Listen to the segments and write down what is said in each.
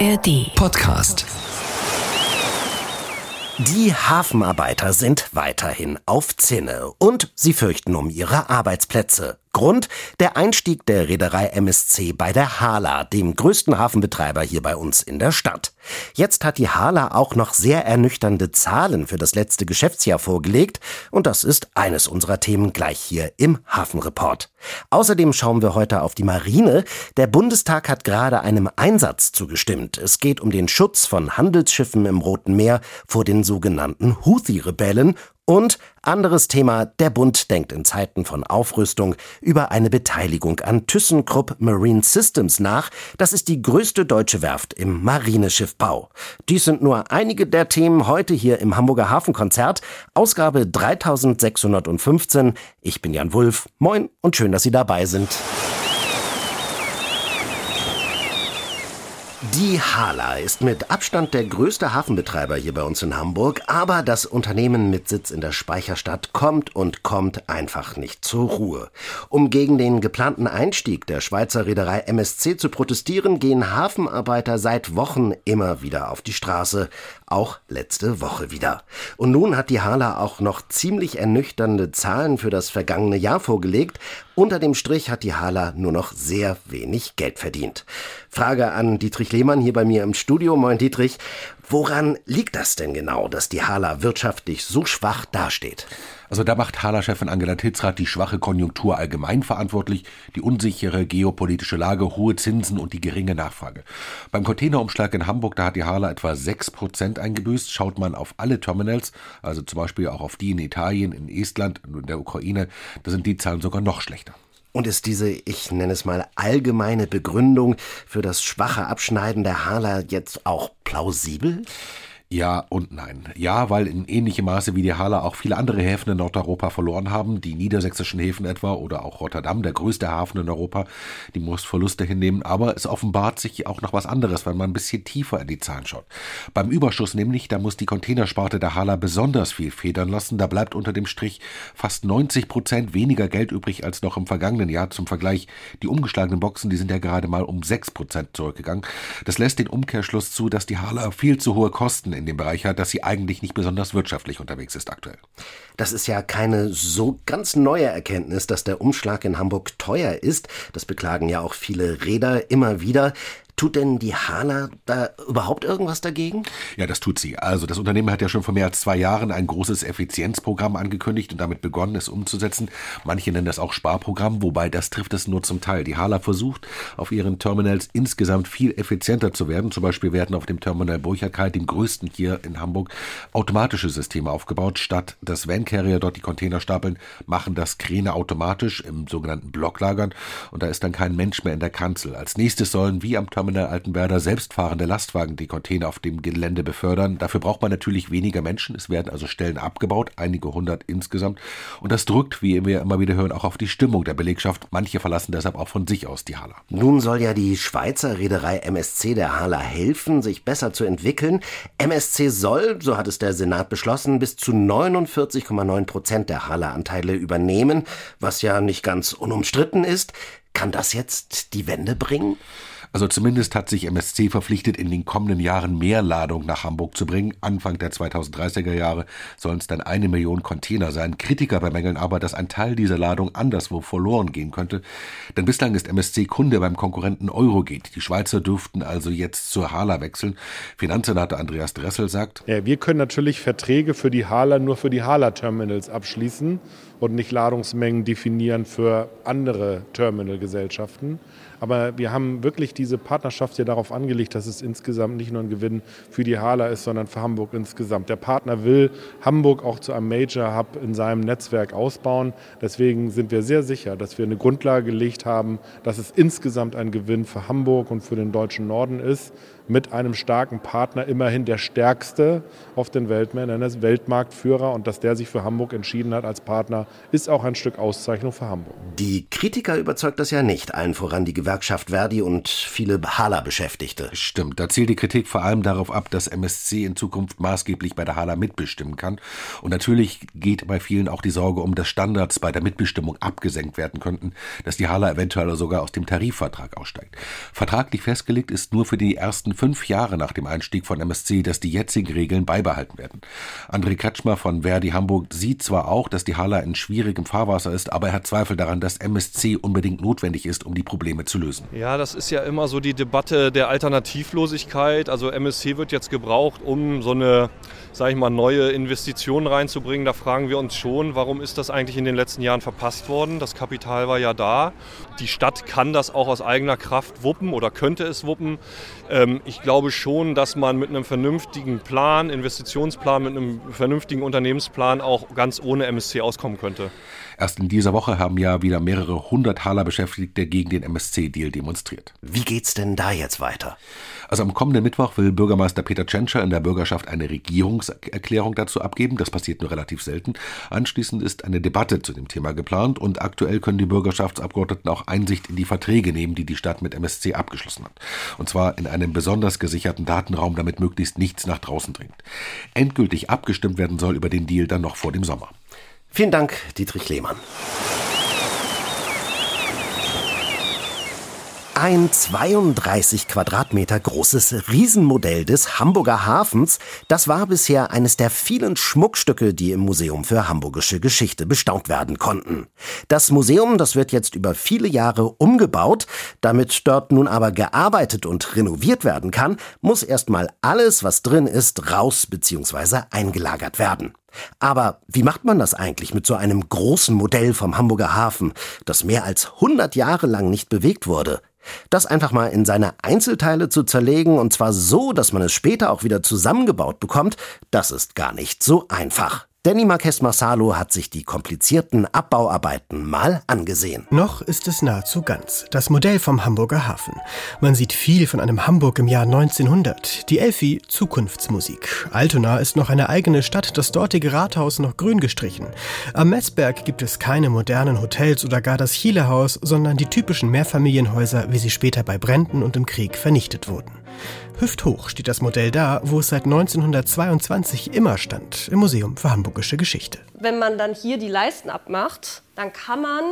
ARD Podcast. Die Hafenarbeiter sind weiterhin auf Zinne und sie fürchten um ihre Arbeitsplätze. Grund der Einstieg der Reederei MSC bei der Hala, dem größten Hafenbetreiber hier bei uns in der Stadt. Jetzt hat die Hala auch noch sehr ernüchternde Zahlen für das letzte Geschäftsjahr vorgelegt und das ist eines unserer Themen gleich hier im Hafenreport. Außerdem schauen wir heute auf die Marine. Der Bundestag hat gerade einem Einsatz zugestimmt. Es geht um den Schutz von Handelsschiffen im Roten Meer vor den sogenannten Houthi-Rebellen und anderes Thema, der Bund denkt in Zeiten von Aufrüstung über eine Beteiligung an ThyssenKrupp Marine Systems nach. Das ist die größte deutsche Werft im Marineschiffbau. Dies sind nur einige der Themen heute hier im Hamburger Hafenkonzert. Ausgabe 3615. Ich bin Jan Wulff. Moin und schön, dass Sie dabei sind. Die Hala ist mit Abstand der größte Hafenbetreiber hier bei uns in Hamburg, aber das Unternehmen mit Sitz in der Speicherstadt kommt und kommt einfach nicht zur Ruhe. Um gegen den geplanten Einstieg der Schweizer Reederei MSC zu protestieren, gehen Hafenarbeiter seit Wochen immer wieder auf die Straße, auch letzte Woche wieder. Und nun hat die Hala auch noch ziemlich ernüchternde Zahlen für das vergangene Jahr vorgelegt. Unter dem Strich hat die Hala nur noch sehr wenig Geld verdient. Frage an Dietrich Lehmann hier bei mir im Studio. Moin Dietrich. Woran liegt das denn genau, dass die Hala wirtschaftlich so schwach dasteht? Also da macht Hala-Chefin Angela Titzrath die schwache Konjunktur allgemein verantwortlich, die unsichere geopolitische Lage, hohe Zinsen und die geringe Nachfrage. Beim Containerumschlag in Hamburg, da hat die Hala etwa 6% eingebüßt. Schaut man auf alle Terminals, also zum Beispiel auch auf die in Italien, in Estland und in der Ukraine, da sind die Zahlen sogar noch schlechter. Und ist diese, ich nenne es mal, allgemeine Begründung für das schwache Abschneiden der Hala jetzt auch plausibel? Ja und nein. Ja, weil in ähnlichem Maße wie die Hala auch viele andere Häfen in Nordeuropa verloren haben, die niedersächsischen Häfen etwa oder auch Rotterdam, der größte Hafen in Europa, die muss Verluste hinnehmen. Aber es offenbart sich auch noch was anderes, wenn man ein bisschen tiefer in die Zahlen schaut. Beim Überschuss nämlich, da muss die Containersparte der Hala besonders viel federn lassen. Da bleibt unter dem Strich fast 90 Prozent weniger Geld übrig als noch im vergangenen Jahr. Zum Vergleich, die umgeschlagenen Boxen, die sind ja gerade mal um 6 Prozent zurückgegangen. Das lässt den Umkehrschluss zu, dass die Hala viel zu hohe Kosten in dem Bereich hat, dass sie eigentlich nicht besonders wirtschaftlich unterwegs ist aktuell. Das ist ja keine so ganz neue Erkenntnis, dass der Umschlag in Hamburg teuer ist. Das beklagen ja auch viele Räder immer wieder. Tut denn die Hala da überhaupt irgendwas dagegen? Ja, das tut sie. Also das Unternehmen hat ja schon vor mehr als zwei Jahren ein großes Effizienzprogramm angekündigt und damit begonnen, es umzusetzen. Manche nennen das auch Sparprogramm, wobei das trifft es nur zum Teil. Die Hala versucht, auf ihren Terminals insgesamt viel effizienter zu werden. Zum Beispiel werden auf dem Terminal Burchardkai, dem größten hier in Hamburg, automatische Systeme aufgebaut. Statt dass Van-Carrier dort die Container stapeln, machen das Kräne automatisch im sogenannten Blocklagern und da ist dann kein Mensch mehr in der Kanzel. Als nächstes sollen wie am Terminal Terminal Altenwerder selbstfahrende Lastwagen die Container auf dem Gelände befördern. Dafür braucht man natürlich weniger Menschen. Es werden also Stellen abgebaut, einige hundert insgesamt. Und das drückt, wie wir immer wieder hören, auch auf die Stimmung der Belegschaft. Manche verlassen deshalb auch von sich aus die Hala. Nun soll ja die Schweizer Reederei MSC der Hala helfen, sich besser zu entwickeln. MSC soll, so hat es der Senat beschlossen, bis zu 49,9 Prozent der Hala-Anteile übernehmen, was ja nicht ganz unumstritten ist. Kann das jetzt die Wende bringen? Also zumindest hat sich MSC verpflichtet, in den kommenden Jahren mehr Ladung nach Hamburg zu bringen. Anfang der 2030er Jahre sollen es dann eine Million Container sein. Kritiker bemängeln aber, dass ein Teil dieser Ladung anderswo verloren gehen könnte. Denn bislang ist MSC Kunde beim Konkurrenten Eurogate. Die Schweizer dürften also jetzt zur Hala wechseln. Finanzsenator Andreas Dressel sagt, ja, wir können natürlich Verträge für die Hala nur für die Hala-Terminals abschließen und nicht Ladungsmengen definieren für andere Terminalgesellschaften. Aber wir haben wirklich diese Partnerschaft hier darauf angelegt, dass es insgesamt nicht nur ein Gewinn für die Hala ist, sondern für Hamburg insgesamt. Der Partner will Hamburg auch zu einem Major Hub in seinem Netzwerk ausbauen. Deswegen sind wir sehr sicher, dass wir eine Grundlage gelegt haben, dass es insgesamt ein Gewinn für Hamburg und für den deutschen Norden ist mit einem starken Partner, immerhin der stärkste auf den Weltmärkten, der Weltmarktführer und dass der sich für Hamburg entschieden hat als Partner, ist auch ein Stück Auszeichnung für Hamburg. Die Kritiker überzeugt das ja nicht, allen voran die Gewerkschaft Verdi und viele Hala-Beschäftigte. Stimmt, da zielt die Kritik vor allem darauf ab, dass MSC in Zukunft maßgeblich bei der Hala mitbestimmen kann. Und natürlich geht bei vielen auch die Sorge um, dass Standards bei der Mitbestimmung abgesenkt werden könnten, dass die Hala eventuell sogar aus dem Tarifvertrag aussteigt. Vertraglich festgelegt ist nur für die ersten fünf Jahre nach dem Einstieg von MSC, dass die jetzigen Regeln beibehalten werden. André Kretschmer von Verdi Hamburg sieht zwar auch, dass die Hala in schwierigem Fahrwasser ist, aber er hat Zweifel daran, dass MSC unbedingt notwendig ist, um die Probleme zu lösen. Ja, das ist ja immer so die Debatte der Alternativlosigkeit. Also MSC wird jetzt gebraucht, um so eine, sage ich mal, neue Investition reinzubringen. Da fragen wir uns schon, warum ist das eigentlich in den letzten Jahren verpasst worden? Das Kapital war ja da. Die Stadt kann das auch aus eigener Kraft wuppen oder könnte es wuppen. Ähm, ich glaube schon, dass man mit einem vernünftigen Plan, Investitionsplan, mit einem vernünftigen Unternehmensplan auch ganz ohne MSC auskommen könnte. Erst in dieser Woche haben ja wieder mehrere hundert Hala-Beschäftigte gegen den MSC-Deal demonstriert. Wie geht's denn da jetzt weiter? Also am kommenden Mittwoch will Bürgermeister Peter Tschentscher in der Bürgerschaft eine Regierungserklärung dazu abgeben. Das passiert nur relativ selten. Anschließend ist eine Debatte zu dem Thema geplant und aktuell können die Bürgerschaftsabgeordneten auch Einsicht in die Verträge nehmen, die die Stadt mit MSC abgeschlossen hat. Und zwar in einem besonders gesicherten Datenraum, damit möglichst nichts nach draußen dringt. Endgültig abgestimmt werden soll über den Deal dann noch vor dem Sommer. Vielen Dank, Dietrich Lehmann. Ein 32 Quadratmeter großes Riesenmodell des Hamburger Hafens, das war bisher eines der vielen Schmuckstücke, die im Museum für Hamburgische Geschichte bestaunt werden konnten. Das Museum, das wird jetzt über viele Jahre umgebaut. Damit dort nun aber gearbeitet und renoviert werden kann, muss erstmal alles, was drin ist, raus bzw. eingelagert werden. Aber wie macht man das eigentlich mit so einem großen Modell vom Hamburger Hafen, das mehr als 100 Jahre lang nicht bewegt wurde? Das einfach mal in seine Einzelteile zu zerlegen und zwar so, dass man es später auch wieder zusammengebaut bekommt, das ist gar nicht so einfach. Danny Marques Marsalo hat sich die komplizierten Abbauarbeiten mal angesehen. Noch ist es nahezu ganz. Das Modell vom Hamburger Hafen. Man sieht viel von einem Hamburg im Jahr 1900. Die Elfi Zukunftsmusik. Altona ist noch eine eigene Stadt, das dortige Rathaus noch grün gestrichen. Am Messberg gibt es keine modernen Hotels oder gar das Chilehaus, sondern die typischen Mehrfamilienhäuser, wie sie später bei Bränden und im Krieg vernichtet wurden. Hüfthoch steht das Modell da, wo es seit 1922 immer stand, im Museum für Hamburgische Geschichte. Wenn man dann hier die Leisten abmacht, dann kann man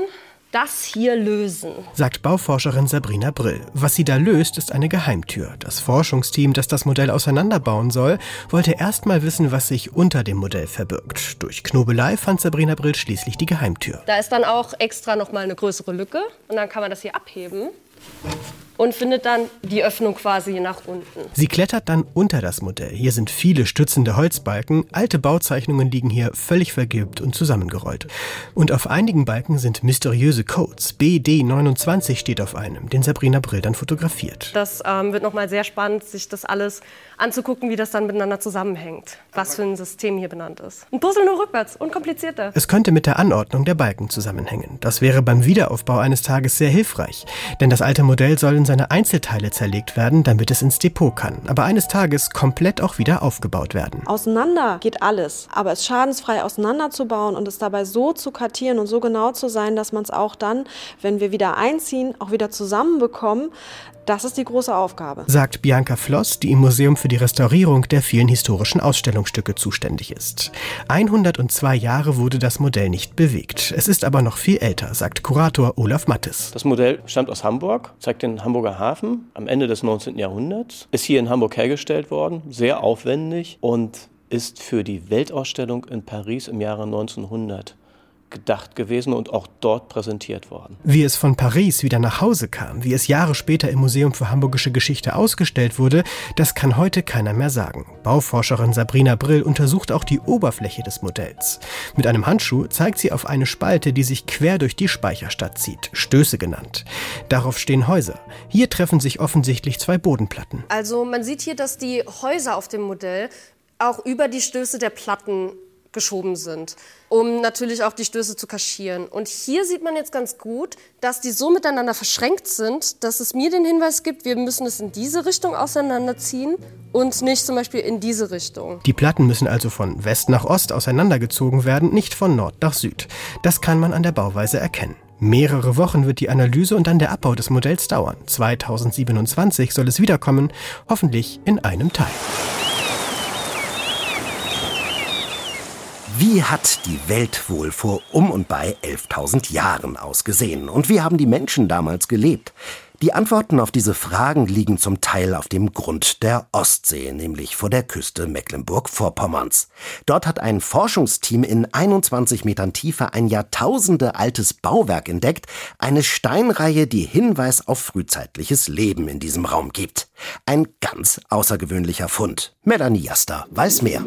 das hier lösen. Sagt Bauforscherin Sabrina Brill. Was sie da löst, ist eine Geheimtür. Das Forschungsteam, das das Modell auseinanderbauen soll, wollte erst mal wissen, was sich unter dem Modell verbirgt. Durch Knobelei fand Sabrina Brill schließlich die Geheimtür. Da ist dann auch extra noch mal eine größere Lücke und dann kann man das hier abheben und findet dann die Öffnung quasi nach unten. Sie klettert dann unter das Modell. Hier sind viele stützende Holzbalken. Alte Bauzeichnungen liegen hier völlig vergilbt und zusammengerollt. Und auf einigen Balken sind mysteriöse Codes. BD29 steht auf einem, den Sabrina Brill dann fotografiert. Das ähm, wird nochmal sehr spannend, sich das alles anzugucken, wie das dann miteinander zusammenhängt. Was für ein System hier benannt ist. Ein Puzzle nur rückwärts, unkomplizierter. Es könnte mit der Anordnung der Balken zusammenhängen. Das wäre beim Wiederaufbau eines Tages sehr hilfreich. Denn das alte Modell soll in seine Einzelteile zerlegt werden, damit es ins Depot kann. Aber eines Tages komplett auch wieder aufgebaut werden. Auseinander geht alles, aber es schadensfrei auseinanderzubauen und es dabei so zu kartieren und so genau zu sein, dass man es auch dann, wenn wir wieder einziehen, auch wieder zusammenbekommen, das ist die große Aufgabe. Sagt Bianca Floss, die im Museum für die Restaurierung der vielen historischen Ausstellungsstücke zuständig ist. 102 Jahre wurde das Modell nicht bewegt. Es ist aber noch viel älter, sagt Kurator Olaf Mattes. Das Modell stammt aus Hamburg, zeigt den Hamburger Hafen am Ende des 19. Jahrhunderts, ist hier in Hamburg hergestellt worden, sehr aufwendig und ist für die Weltausstellung in Paris im Jahre 1900 gedacht gewesen und auch dort präsentiert worden. Wie es von Paris wieder nach Hause kam, wie es Jahre später im Museum für Hamburgische Geschichte ausgestellt wurde, das kann heute keiner mehr sagen. Bauforscherin Sabrina Brill untersucht auch die Oberfläche des Modells. Mit einem Handschuh zeigt sie auf eine Spalte, die sich quer durch die Speicherstadt zieht, Stöße genannt. Darauf stehen Häuser. Hier treffen sich offensichtlich zwei Bodenplatten. Also man sieht hier, dass die Häuser auf dem Modell auch über die Stöße der Platten geschoben sind, um natürlich auch die Stöße zu kaschieren. Und hier sieht man jetzt ganz gut, dass die so miteinander verschränkt sind, dass es mir den Hinweis gibt, wir müssen es in diese Richtung auseinanderziehen und nicht zum Beispiel in diese Richtung. Die Platten müssen also von West nach Ost auseinandergezogen werden, nicht von Nord nach Süd. Das kann man an der Bauweise erkennen. Mehrere Wochen wird die Analyse und dann der Abbau des Modells dauern. 2027 soll es wiederkommen, hoffentlich in einem Teil. Wie hat die Welt wohl vor um und bei 11.000 Jahren ausgesehen? Und wie haben die Menschen damals gelebt? Die Antworten auf diese Fragen liegen zum Teil auf dem Grund der Ostsee, nämlich vor der Küste Mecklenburg-Vorpommerns. Dort hat ein Forschungsteam in 21 Metern Tiefe ein Jahrtausende altes Bauwerk entdeckt, eine Steinreihe, die Hinweis auf frühzeitliches Leben in diesem Raum gibt. Ein ganz außergewöhnlicher Fund. Melanie Jaster weiß mehr.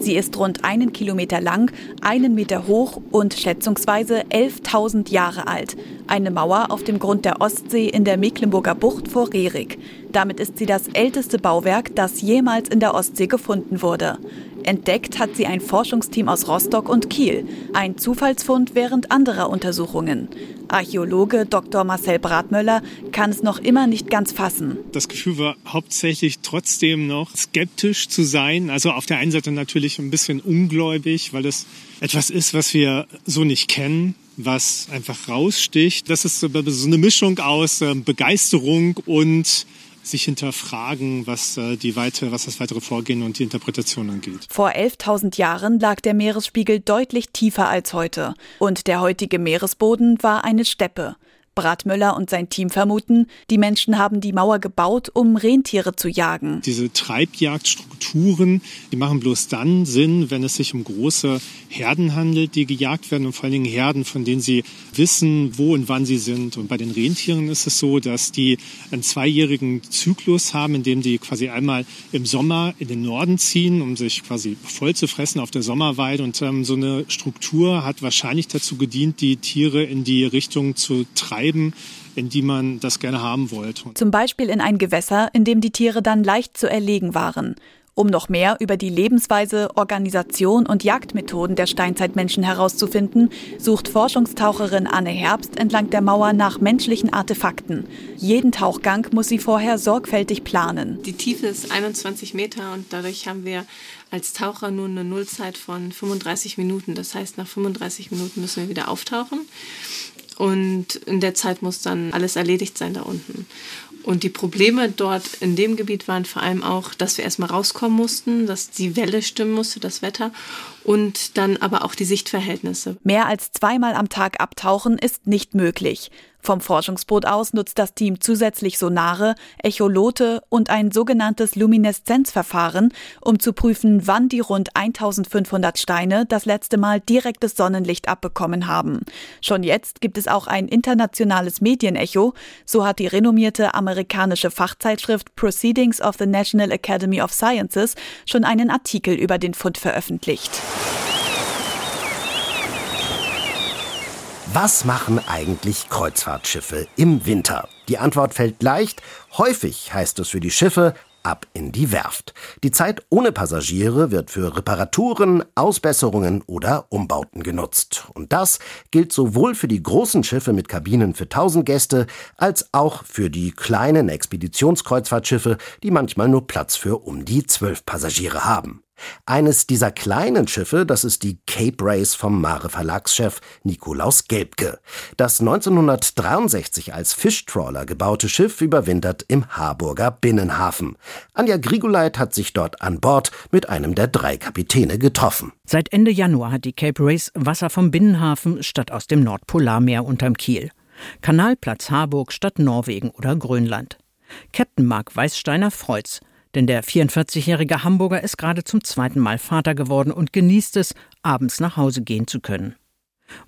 Sie ist rund einen Kilometer lang, einen Meter hoch und schätzungsweise 11.000 Jahre alt. Eine Mauer auf dem Grund der Ostsee in der Mecklenburger Bucht vor Rerik. Damit ist sie das älteste Bauwerk, das jemals in der Ostsee gefunden wurde. Entdeckt hat sie ein Forschungsteam aus Rostock und Kiel. Ein Zufallsfund während anderer Untersuchungen. Archäologe Dr. Marcel Bratmöller kann es noch immer nicht ganz fassen. Das Gefühl war hauptsächlich trotzdem noch skeptisch zu sein. Also auf der einen Seite natürlich ein bisschen ungläubig, weil es etwas ist, was wir so nicht kennen was einfach raussticht. Das ist so eine Mischung aus ähm, Begeisterung und sich hinterfragen, was, äh, die weite, was das weitere Vorgehen und die Interpretation angeht. Vor 11.000 Jahren lag der Meeresspiegel deutlich tiefer als heute. Und der heutige Meeresboden war eine Steppe. Bratmüller und sein Team vermuten, die Menschen haben die Mauer gebaut, um Rentiere zu jagen. Diese Treibjagdstrukturen, die machen bloß dann Sinn, wenn es sich um große Herden handelt, die gejagt werden und vor allen Dingen Herden, von denen sie wissen, wo und wann sie sind. Und bei den Rentieren ist es so, dass die einen zweijährigen Zyklus haben, in dem die quasi einmal im Sommer in den Norden ziehen, um sich quasi voll zu fressen auf der Sommerweide. Und ähm, so eine Struktur hat wahrscheinlich dazu gedient, die Tiere in die Richtung zu treiben, in die man das gerne haben wollte. Zum Beispiel in ein Gewässer, in dem die Tiere dann leicht zu erlegen waren. Um noch mehr über die Lebensweise, Organisation und Jagdmethoden der Steinzeitmenschen herauszufinden, sucht Forschungstaucherin Anne Herbst entlang der Mauer nach menschlichen Artefakten. Jeden Tauchgang muss sie vorher sorgfältig planen. Die Tiefe ist 21 Meter und dadurch haben wir als Taucher nur eine Nullzeit von 35 Minuten. Das heißt, nach 35 Minuten müssen wir wieder auftauchen. Und in der Zeit muss dann alles erledigt sein da unten. Und die Probleme dort in dem Gebiet waren vor allem auch, dass wir erstmal rauskommen mussten, dass die Welle stimmen musste, das Wetter und dann aber auch die Sichtverhältnisse. Mehr als zweimal am Tag abtauchen ist nicht möglich. Vom Forschungsboot aus nutzt das Team zusätzlich Sonare, Echolote und ein sogenanntes Lumineszenzverfahren, um zu prüfen, wann die rund 1500 Steine das letzte Mal direktes Sonnenlicht abbekommen haben. Schon jetzt gibt es auch ein internationales Medienecho, so hat die renommierte amerikanische Fachzeitschrift Proceedings of the National Academy of Sciences schon einen Artikel über den Fund veröffentlicht. Was machen eigentlich Kreuzfahrtschiffe im Winter? Die Antwort fällt leicht. Häufig heißt es für die Schiffe ab in die Werft. Die Zeit ohne Passagiere wird für Reparaturen, Ausbesserungen oder Umbauten genutzt. Und das gilt sowohl für die großen Schiffe mit Kabinen für 1000 Gäste als auch für die kleinen Expeditionskreuzfahrtschiffe, die manchmal nur Platz für um die 12 Passagiere haben. Eines dieser kleinen Schiffe, das ist die Cape Race vom Mare Verlagschef Nikolaus Gelbke. Das 1963 als Fischtrawler gebaute Schiff überwintert im Harburger Binnenhafen. Anja Grigoleit hat sich dort an Bord mit einem der drei Kapitäne getroffen. Seit Ende Januar hat die Cape Race Wasser vom Binnenhafen statt aus dem Nordpolarmeer unterm Kiel. Kanalplatz Harburg statt Norwegen oder Grönland. Captain Mark Weißsteiner freut's. Denn der 44-jährige Hamburger ist gerade zum zweiten Mal Vater geworden und genießt es, abends nach Hause gehen zu können.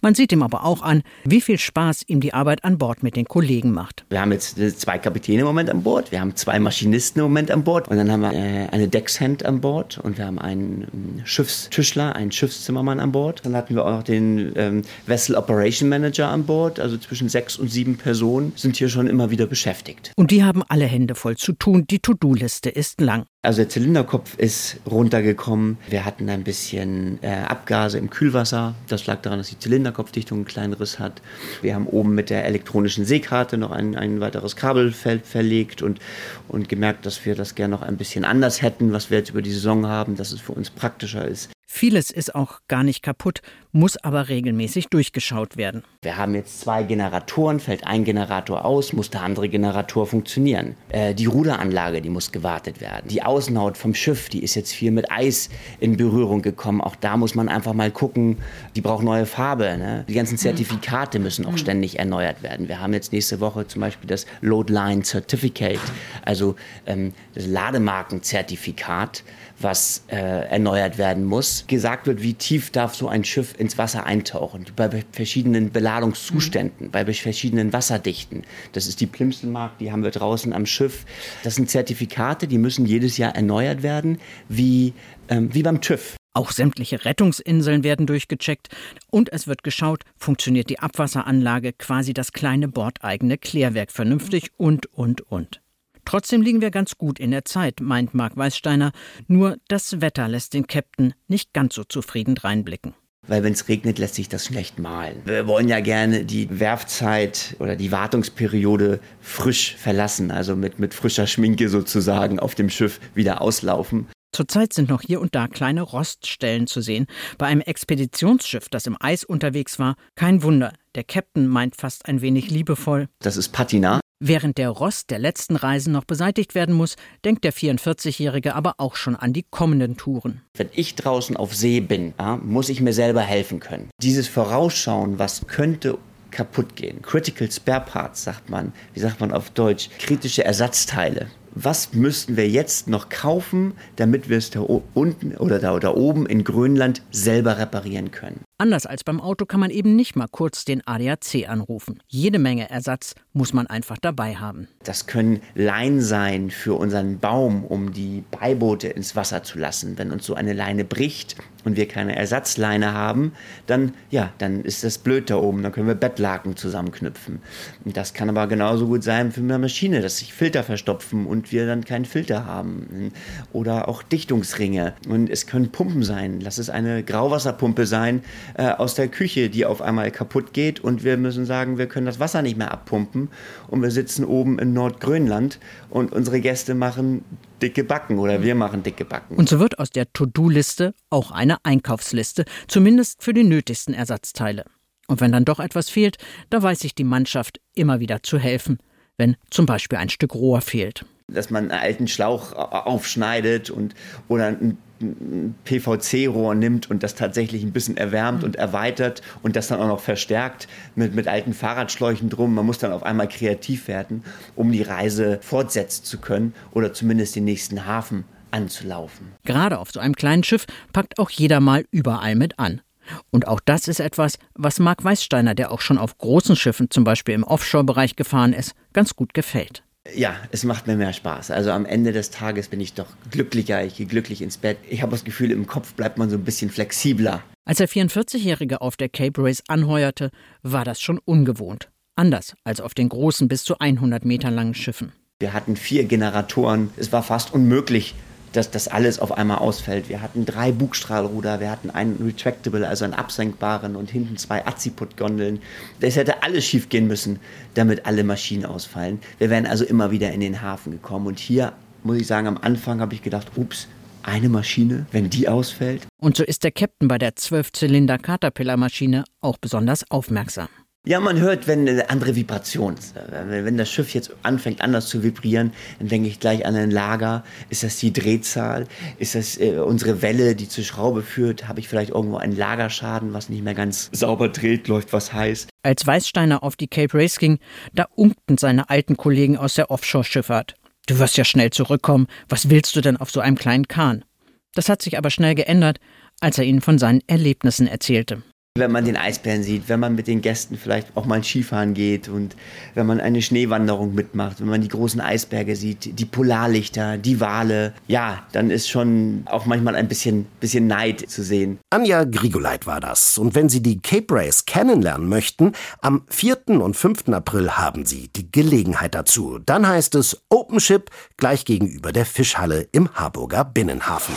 Man sieht ihm aber auch an, wie viel Spaß ihm die Arbeit an Bord mit den Kollegen macht. Wir haben jetzt äh, zwei Kapitäne im Moment an Bord, wir haben zwei Maschinisten im Moment an Bord und dann haben wir äh, eine Deckshand an Bord und wir haben einen ähm, Schiffstischler, einen Schiffszimmermann an Bord. Dann hatten wir auch noch den ähm, Vessel Operation Manager an Bord, also zwischen sechs und sieben Personen sind hier schon immer wieder beschäftigt. Und die haben alle Hände voll zu tun, die To-Do-Liste ist lang. Also der Zylinderkopf ist runtergekommen. Wir hatten ein bisschen äh, Abgase im Kühlwasser. Das lag daran, dass die Zylinderkopfdichtung einen kleinen Riss hat. Wir haben oben mit der elektronischen Seekarte noch ein, ein weiteres Kabelfeld verlegt und, und gemerkt, dass wir das gerne noch ein bisschen anders hätten, was wir jetzt über die Saison haben, dass es für uns praktischer ist. Vieles ist auch gar nicht kaputt, muss aber regelmäßig durchgeschaut werden. Wir haben jetzt zwei Generatoren, fällt ein Generator aus, muss der andere Generator funktionieren. Äh, die Ruderanlage, die muss gewartet werden. Die Außenhaut vom Schiff, die ist jetzt viel mit Eis in Berührung gekommen. Auch da muss man einfach mal gucken, die braucht neue Farbe. Ne? Die ganzen Zertifikate müssen auch ständig erneuert werden. Wir haben jetzt nächste Woche zum Beispiel das Load Line Certificate, also ähm, das Lademarkenzertifikat was äh, erneuert werden muss. Gesagt wird, wie tief darf so ein Schiff ins Wasser eintauchen, bei verschiedenen Beladungszuständen, mhm. bei verschiedenen Wasserdichten. Das ist die Plimselmark, die haben wir draußen am Schiff. Das sind Zertifikate, die müssen jedes Jahr erneuert werden, wie, ähm, wie beim TÜV. Auch sämtliche Rettungsinseln werden durchgecheckt und es wird geschaut, funktioniert die Abwasseranlage, quasi das kleine bordeigene Klärwerk vernünftig und, und, und. Trotzdem liegen wir ganz gut in der Zeit, meint Mark Weißsteiner. Nur das Wetter lässt den Captain nicht ganz so zufrieden reinblicken. Weil wenn es regnet, lässt sich das schlecht malen. Wir wollen ja gerne die Werfzeit oder die Wartungsperiode frisch verlassen, also mit, mit frischer Schminke sozusagen auf dem Schiff wieder auslaufen. Zurzeit sind noch hier und da kleine Roststellen zu sehen. Bei einem Expeditionsschiff, das im Eis unterwegs war, kein Wunder. Der Captain meint fast ein wenig liebevoll. Das ist Patina. Während der Rost der letzten Reisen noch beseitigt werden muss, denkt der 44-Jährige aber auch schon an die kommenden Touren. Wenn ich draußen auf See bin, ja, muss ich mir selber helfen können. Dieses Vorausschauen, was könnte kaputt gehen. Critical Spare Parts sagt man, wie sagt man auf Deutsch, kritische Ersatzteile was müssten wir jetzt noch kaufen, damit wir es da unten oder da, da oben in Grönland selber reparieren können. Anders als beim Auto kann man eben nicht mal kurz den ADAC anrufen. Jede Menge Ersatz muss man einfach dabei haben. Das können Leinen sein für unseren Baum, um die Beiboote ins Wasser zu lassen. Wenn uns so eine Leine bricht und wir keine Ersatzleine haben, dann, ja, dann ist das blöd da oben. Dann können wir Bettlaken zusammenknüpfen. Das kann aber genauso gut sein für eine Maschine, dass sich Filter verstopfen und wir dann keinen Filter haben. Oder auch Dichtungsringe. Und es können Pumpen sein. Lass es eine Grauwasserpumpe sein, äh, aus der Küche, die auf einmal kaputt geht und wir müssen sagen, wir können das Wasser nicht mehr abpumpen und wir sitzen oben in Nordgrönland und unsere Gäste machen dicke Backen oder wir machen dicke Backen. Und so wird aus der To-Do-Liste auch eine Einkaufsliste, zumindest für die nötigsten Ersatzteile. Und wenn dann doch etwas fehlt, da weiß sich die Mannschaft immer wieder zu helfen, wenn zum Beispiel ein Stück Rohr fehlt. Dass man einen alten Schlauch aufschneidet und oder ein PVC-Rohr nimmt und das tatsächlich ein bisschen erwärmt mhm. und erweitert und das dann auch noch verstärkt mit, mit alten Fahrradschläuchen drum. Man muss dann auf einmal kreativ werden, um die Reise fortsetzen zu können oder zumindest den nächsten Hafen anzulaufen. Gerade auf so einem kleinen Schiff packt auch jeder mal überall mit an. Und auch das ist etwas, was Marc Weißsteiner, der auch schon auf großen Schiffen, zum Beispiel im Offshore-Bereich gefahren ist, ganz gut gefällt. Ja, es macht mir mehr Spaß. Also am Ende des Tages bin ich doch glücklicher, ich gehe glücklich ins Bett. Ich habe das Gefühl, im Kopf bleibt man so ein bisschen flexibler. Als der 44-Jährige auf der Cape Race anheuerte, war das schon ungewohnt. Anders als auf den großen bis zu 100 Meter langen Schiffen. Wir hatten vier Generatoren. Es war fast unmöglich, dass das alles auf einmal ausfällt. Wir hatten drei Bugstrahlruder, wir hatten einen Retractable, also einen absenkbaren und hinten zwei Aziput-Gondeln. Das hätte alles schief gehen müssen, damit alle Maschinen ausfallen. Wir wären also immer wieder in den Hafen gekommen. Und hier muss ich sagen, am Anfang habe ich gedacht, ups, eine Maschine, wenn die ausfällt. Und so ist der Captain bei der 12-Zylinder Caterpillar-Maschine auch besonders aufmerksam. Ja, man hört, wenn eine andere Vibration, wenn das Schiff jetzt anfängt anders zu vibrieren, dann denke ich gleich an ein Lager. Ist das die Drehzahl? Ist das äh, unsere Welle, die zur Schraube führt? Habe ich vielleicht irgendwo einen Lagerschaden, was nicht mehr ganz sauber dreht, läuft was heiß? Als Weißsteiner auf die Cape Race ging, da unkten seine alten Kollegen aus der Offshore-Schifffahrt. Du wirst ja schnell zurückkommen. Was willst du denn auf so einem kleinen Kahn? Das hat sich aber schnell geändert, als er ihnen von seinen Erlebnissen erzählte. Wenn man den Eisbären sieht, wenn man mit den Gästen vielleicht auch mal Skifahren geht und wenn man eine Schneewanderung mitmacht, wenn man die großen Eisberge sieht, die Polarlichter, die Wale, ja, dann ist schon auch manchmal ein bisschen, bisschen Neid zu sehen. Anja Grigoleit war das. Und wenn Sie die Cape Race kennenlernen möchten, am 4. und 5. April haben Sie die Gelegenheit dazu. Dann heißt es Open Ship gleich gegenüber der Fischhalle im Harburger Binnenhafen.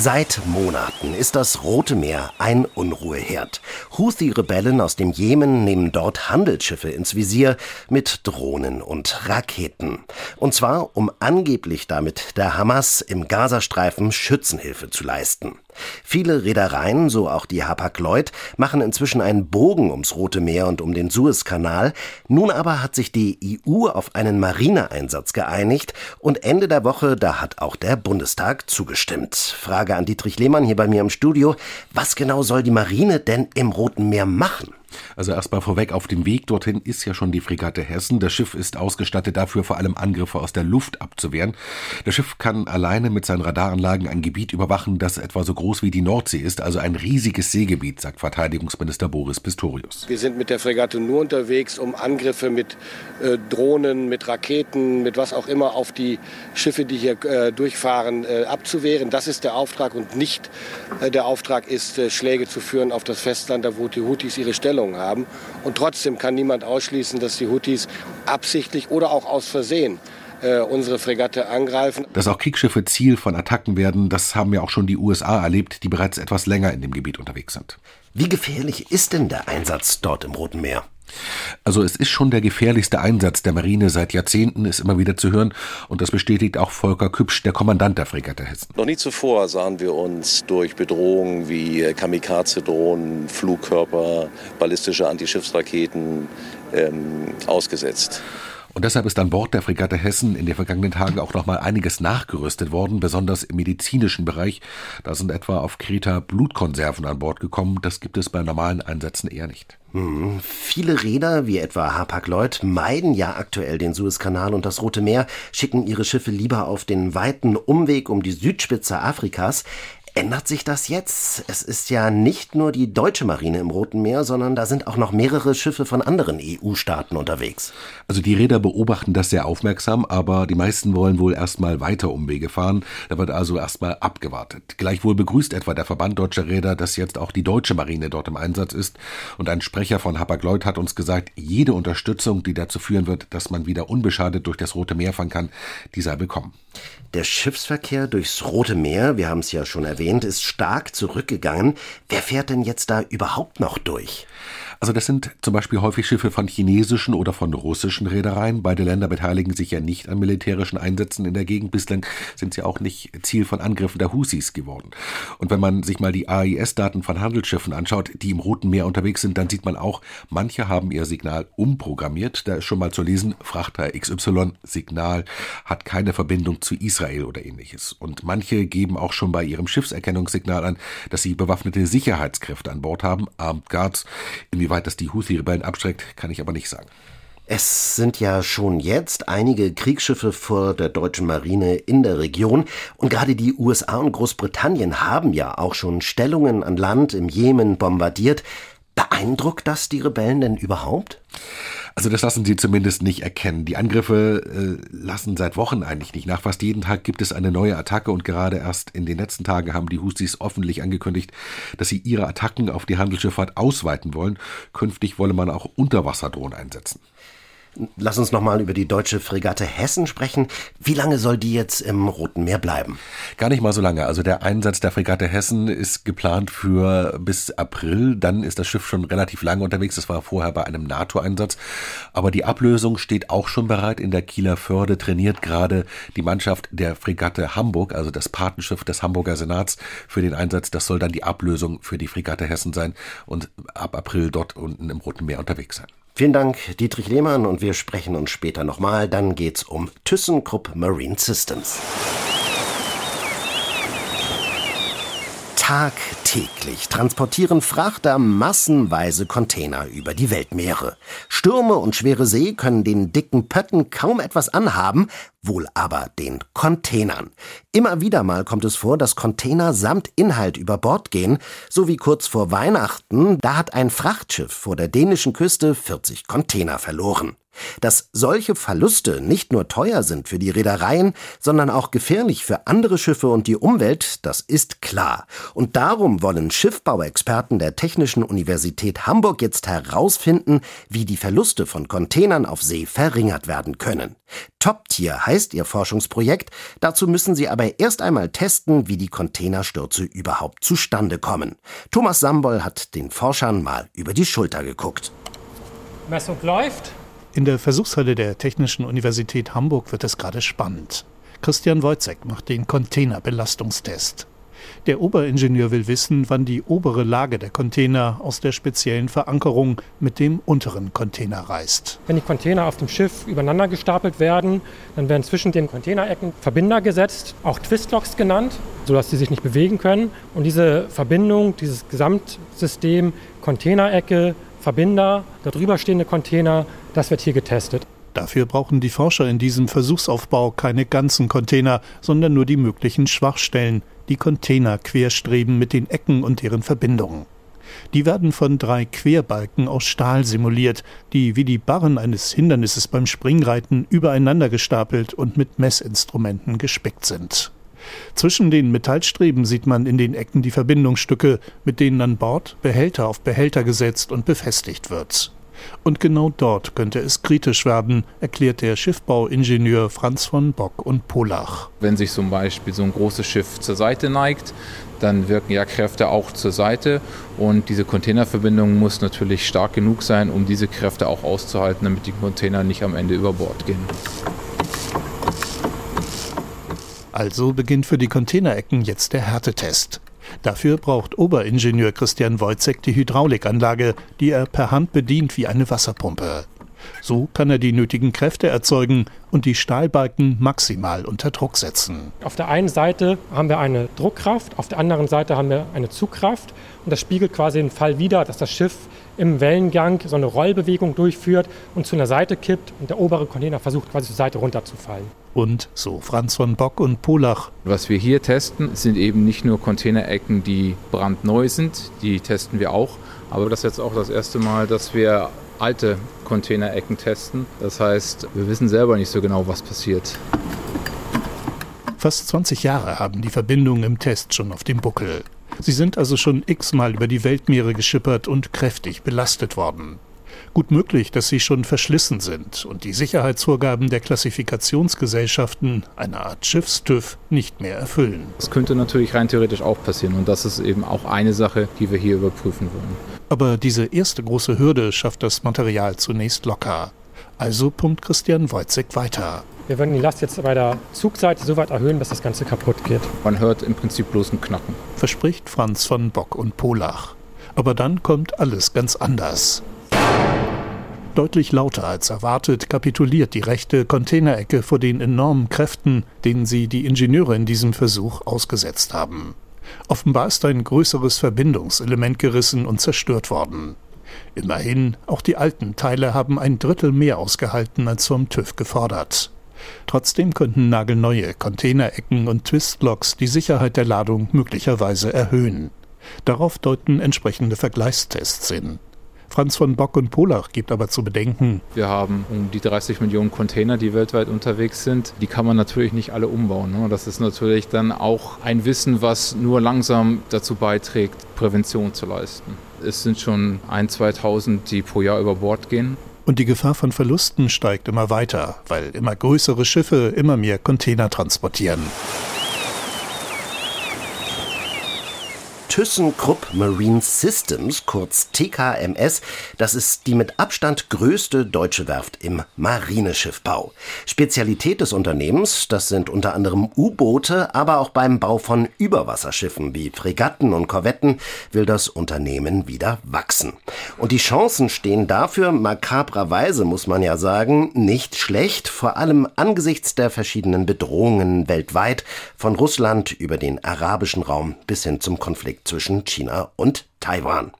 Seit Monaten ist das Rote Meer ein Unruheherd. Houthi-Rebellen aus dem Jemen nehmen dort Handelsschiffe ins Visier mit Drohnen und Raketen. Und zwar, um angeblich damit der Hamas im Gazastreifen Schützenhilfe zu leisten. Viele Reedereien, so auch die Hapag-Lloyd, machen inzwischen einen Bogen ums Rote Meer und um den Suezkanal. Nun aber hat sich die EU auf einen Marineeinsatz geeinigt und Ende der Woche, da hat auch der Bundestag zugestimmt. Frage an Dietrich Lehmann hier bei mir im Studio. Was genau soll die Marine denn im Roten Meer machen? Also erstmal vorweg, auf dem Weg dorthin ist ja schon die Fregatte Hessen. Das Schiff ist ausgestattet dafür, vor allem Angriffe aus der Luft abzuwehren. Das Schiff kann alleine mit seinen Radaranlagen ein Gebiet überwachen, das etwa so groß wie die Nordsee ist, also ein riesiges Seegebiet, sagt Verteidigungsminister Boris Pistorius. Wir sind mit der Fregatte nur unterwegs, um Angriffe mit äh, Drohnen, mit Raketen, mit was auch immer auf die Schiffe, die hier äh, durchfahren, äh, abzuwehren. Das ist der Auftrag und nicht äh, der Auftrag ist, äh, Schläge zu führen auf das Festland, da wo die Houthis ihre Stellung Stellung haben. Und trotzdem kann niemand ausschließen, dass die Houthis absichtlich oder auch aus Versehen äh, unsere Fregatte angreifen. Dass auch Kriegsschiffe Ziel von Attacken werden, das haben ja auch schon die USA erlebt, die bereits etwas länger in dem Gebiet unterwegs sind. Wie gefährlich ist denn der Einsatz dort im Roten Meer? Also es ist schon der gefährlichste Einsatz der Marine seit Jahrzehnten, ist immer wieder zu hören. Und das bestätigt auch Volker Küpsch, der Kommandant der Fregatte Hessen. Noch nie zuvor sahen wir uns durch Bedrohungen wie Kamikaze-Drohnen, Flugkörper, ballistische Antischiffsraketen ähm, ausgesetzt. Und deshalb ist an Bord der Fregatte Hessen in den vergangenen Tagen auch noch mal einiges nachgerüstet worden, besonders im medizinischen Bereich. Da sind etwa auf Kreta Blutkonserven an Bord gekommen. Das gibt es bei normalen Einsätzen eher nicht. Hm. Viele Räder, wie etwa Hapag-Lloyd, meiden ja aktuell den Suezkanal und das Rote Meer, schicken ihre Schiffe lieber auf den weiten Umweg um die Südspitze Afrikas. Ändert sich das jetzt? Es ist ja nicht nur die deutsche Marine im Roten Meer, sondern da sind auch noch mehrere Schiffe von anderen EU-Staaten unterwegs. Also die Räder beobachten das sehr aufmerksam, aber die meisten wollen wohl erstmal weiter Umwege fahren. Da wird also erstmal abgewartet. Gleichwohl begrüßt etwa der Verband deutscher Räder, dass jetzt auch die deutsche Marine dort im Einsatz ist. Und ein Sprecher von Hapag-Lloyd hat uns gesagt, jede Unterstützung, die dazu führen wird, dass man wieder unbeschadet durch das Rote Meer fahren kann, die sei bekommen. Der Schiffsverkehr durchs Rote Meer, wir haben es ja schon erwähnt, ist stark zurückgegangen. Wer fährt denn jetzt da überhaupt noch durch? Also das sind zum Beispiel häufig Schiffe von chinesischen oder von russischen Reedereien. Beide Länder beteiligen sich ja nicht an militärischen Einsätzen in der Gegend. Bislang sind sie auch nicht Ziel von Angriffen der Husis geworden. Und wenn man sich mal die AIS-Daten von Handelsschiffen anschaut, die im Roten Meer unterwegs sind, dann sieht man auch, manche haben ihr Signal umprogrammiert. Da ist schon mal zu lesen, Frachter XY Signal hat keine Verbindung zu Israel oder ähnliches. Und manche geben auch schon bei ihrem Schiffserkennungssignal an, dass sie bewaffnete Sicherheitskräfte an Bord haben, Armed Guards. Inwieweit das die Houthi-Rebellen abschreckt, kann ich aber nicht sagen. Es sind ja schon jetzt einige Kriegsschiffe vor der deutschen Marine in der Region und gerade die USA und Großbritannien haben ja auch schon Stellungen an Land im Jemen bombardiert. Beeindruckt das die Rebellen denn überhaupt? Also das lassen sie zumindest nicht erkennen. Die Angriffe äh, lassen seit Wochen eigentlich nicht nach. Fast jeden Tag gibt es eine neue Attacke und gerade erst in den letzten Tagen haben die Houthis öffentlich angekündigt, dass sie ihre Attacken auf die Handelsschifffahrt ausweiten wollen. Künftig wolle man auch Unterwasserdrohnen einsetzen. Lass uns nochmal über die deutsche Fregatte Hessen sprechen. Wie lange soll die jetzt im Roten Meer bleiben? Gar nicht mal so lange. Also der Einsatz der Fregatte Hessen ist geplant für bis April. Dann ist das Schiff schon relativ lange unterwegs. Das war vorher bei einem NATO-Einsatz. Aber die Ablösung steht auch schon bereit. In der Kieler Förde trainiert gerade die Mannschaft der Fregatte Hamburg, also das Patenschiff des Hamburger Senats, für den Einsatz. Das soll dann die Ablösung für die Fregatte Hessen sein und ab April dort unten im Roten Meer unterwegs sein. Vielen Dank, Dietrich Lehmann, und wir sprechen uns später nochmal. Dann geht's um ThyssenKrupp Marine Systems. Tagtäglich transportieren Frachter massenweise Container über die Weltmeere. Stürme und schwere See können den dicken Pötten kaum etwas anhaben, wohl aber den Containern. Immer wieder mal kommt es vor, dass Container samt Inhalt über Bord gehen, so wie kurz vor Weihnachten, da hat ein Frachtschiff vor der dänischen Küste 40 Container verloren. Dass solche Verluste nicht nur teuer sind für die Reedereien, sondern auch gefährlich für andere Schiffe und die Umwelt, das ist klar. Und darum wollen Schiffbauexperten der Technischen Universität Hamburg jetzt herausfinden, wie die Verluste von Containern auf See verringert werden können. Top-Tier heißt ihr Forschungsprojekt. Dazu müssen sie aber erst einmal testen, wie die Containerstürze überhaupt zustande kommen. Thomas Sambol hat den Forschern mal über die Schulter geguckt. Messung läuft. In der Versuchshalle der Technischen Universität Hamburg wird es gerade spannend. Christian Wojcek macht den Containerbelastungstest. Der Oberingenieur will wissen, wann die obere Lage der Container aus der speziellen Verankerung mit dem unteren Container reißt. Wenn die Container auf dem Schiff übereinander gestapelt werden, dann werden zwischen den Containerecken Verbinder gesetzt, auch Twistlocks genannt, sodass sie sich nicht bewegen können. Und diese Verbindung, dieses Gesamtsystem Containerecke, Verbinder, darüber stehende Container, das wird hier getestet. Dafür brauchen die Forscher in diesem Versuchsaufbau keine ganzen Container, sondern nur die möglichen Schwachstellen, die Containerquerstreben mit den Ecken und ihren Verbindungen. Die werden von drei Querbalken aus Stahl simuliert, die wie die Barren eines Hindernisses beim Springreiten übereinander gestapelt und mit Messinstrumenten gespickt sind. Zwischen den Metallstreben sieht man in den Ecken die Verbindungsstücke, mit denen an Bord Behälter auf Behälter gesetzt und befestigt wird. Und genau dort könnte es kritisch werden, erklärt der Schiffbauingenieur Franz von Bock und Polach. Wenn sich zum Beispiel so ein großes Schiff zur Seite neigt, dann wirken ja Kräfte auch zur Seite und diese Containerverbindung muss natürlich stark genug sein, um diese Kräfte auch auszuhalten, damit die Container nicht am Ende über Bord gehen. Also beginnt für die Containerecken jetzt der Härtetest. Dafür braucht Oberingenieur Christian Wojcek die Hydraulikanlage, die er per Hand bedient wie eine Wasserpumpe. So kann er die nötigen Kräfte erzeugen und die Stahlbalken maximal unter Druck setzen. Auf der einen Seite haben wir eine Druckkraft, auf der anderen Seite haben wir eine Zugkraft und das spiegelt quasi den Fall wider, dass das Schiff im Wellengang so eine Rollbewegung durchführt und zu einer Seite kippt und der obere Container versucht quasi zur Seite runterzufallen. Und so Franz von Bock und Polach. Was wir hier testen, sind eben nicht nur Containerecken, die brandneu sind, die testen wir auch, aber das ist jetzt auch das erste Mal, dass wir alte Containerecken testen. Das heißt, wir wissen selber nicht so genau, was passiert. Fast 20 Jahre haben die Verbindungen im Test schon auf dem Buckel. Sie sind also schon x-mal über die Weltmeere geschippert und kräftig belastet worden. Gut möglich, dass sie schon verschlissen sind und die Sicherheitsvorgaben der Klassifikationsgesellschaften, einer Art Schiffstüv, nicht mehr erfüllen. Das könnte natürlich rein theoretisch auch passieren und das ist eben auch eine Sache, die wir hier überprüfen wollen. Aber diese erste große Hürde schafft das Material zunächst locker. Also pumpt Christian Wojcek weiter. Wir werden die Last jetzt bei der Zugseite so weit erhöhen, dass das Ganze kaputt geht. Man hört im Prinzip bloß ein Knacken. Verspricht Franz von Bock und Polach. Aber dann kommt alles ganz anders. Deutlich lauter als erwartet kapituliert die rechte Containerecke vor den enormen Kräften, denen sie die Ingenieure in diesem Versuch ausgesetzt haben. Offenbar ist ein größeres Verbindungselement gerissen und zerstört worden. Immerhin, auch die alten Teile haben ein Drittel mehr ausgehalten als vom TÜV gefordert. Trotzdem könnten nagelneue Containerecken und Twistlocks die Sicherheit der Ladung möglicherweise erhöhen. Darauf deuten entsprechende Vergleichstests hin. Franz von Bock und Polach gibt aber zu bedenken. Wir haben um die 30 Millionen Container, die weltweit unterwegs sind. Die kann man natürlich nicht alle umbauen. Ne? Das ist natürlich dann auch ein Wissen, was nur langsam dazu beiträgt, Prävention zu leisten. Es sind schon ein, 2000, die pro Jahr über Bord gehen. Und die Gefahr von Verlusten steigt immer weiter, weil immer größere Schiffe immer mehr Container transportieren. ThyssenKrupp Marine Systems, kurz TKMS. Das ist die mit Abstand größte deutsche Werft im Marineschiffbau. Spezialität des Unternehmens, das sind unter anderem U-Boote, aber auch beim Bau von Überwasserschiffen wie Fregatten und Korvetten will das Unternehmen wieder wachsen. Und die Chancen stehen dafür, makabrerweise muss man ja sagen, nicht schlecht, vor allem angesichts der verschiedenen Bedrohungen weltweit, von Russland über den arabischen Raum bis hin zum Konflikt zwischen China und Taiwan.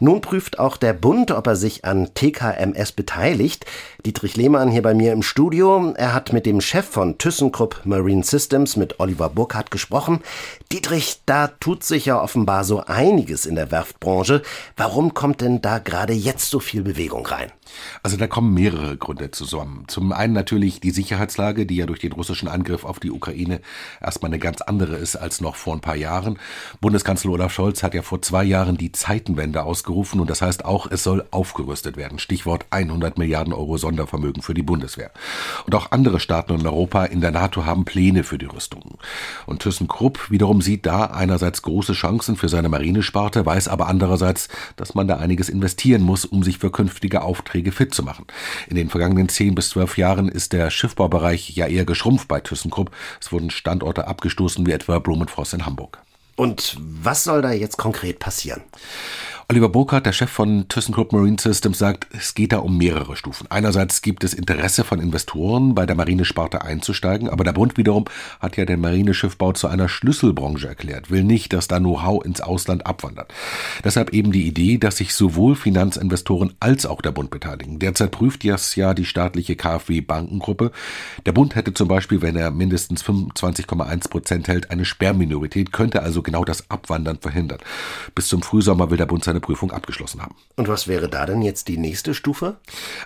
Nun prüft auch der Bund, ob er sich an TKMS beteiligt. Dietrich Lehmann hier bei mir im Studio. Er hat mit dem Chef von ThyssenKrupp Marine Systems, mit Oliver Burkhardt, gesprochen. Dietrich, da tut sich ja offenbar so einiges in der Werftbranche. Warum kommt denn da gerade jetzt so viel Bewegung rein? Also da kommen mehrere Gründe zusammen. Zum einen natürlich die Sicherheitslage, die ja durch den russischen Angriff auf die Ukraine erstmal eine ganz andere ist als noch vor ein paar Jahren. Bundeskanzler Olaf Scholz hat ja vor zwei Jahren die Zeitenwende ausgerufen und das heißt auch, es soll aufgerüstet werden. Stichwort 100 Milliarden Euro Sondervermögen für die Bundeswehr. Und auch andere Staaten in Europa in der NATO haben Pläne für die Rüstungen. Und ThyssenKrupp wiederum sieht da einerseits große Chancen für seine Marinesparte, weiß aber andererseits, dass man da einiges investieren muss, um sich für künftige Aufträge fit zu machen. In den vergangenen 10 bis 12 Jahren ist der Schiffbaubereich ja eher geschrumpft bei ThyssenKrupp. Es wurden Standorte abgestoßen wie etwa Blumenfrost in Hamburg. Und was soll da jetzt konkret passieren? Oliver Burkhardt, der Chef von ThyssenKrupp Marine Systems, sagt, es geht da um mehrere Stufen. Einerseits gibt es Interesse von Investoren, bei der Marinesparte einzusteigen, aber der Bund wiederum hat ja den Marineschiffbau zu einer Schlüsselbranche erklärt, will nicht, dass da Know-how ins Ausland abwandert. Deshalb eben die Idee, dass sich sowohl Finanzinvestoren als auch der Bund beteiligen. Derzeit prüft das ja die staatliche KfW Bankengruppe. Der Bund hätte zum Beispiel, wenn er mindestens 25,1 Prozent hält, eine Sperrminorität, könnte also genau das Abwandern verhindern. Bis zum Frühsommer will der Bund seine Prüfung abgeschlossen haben. Und was wäre da denn jetzt die nächste Stufe?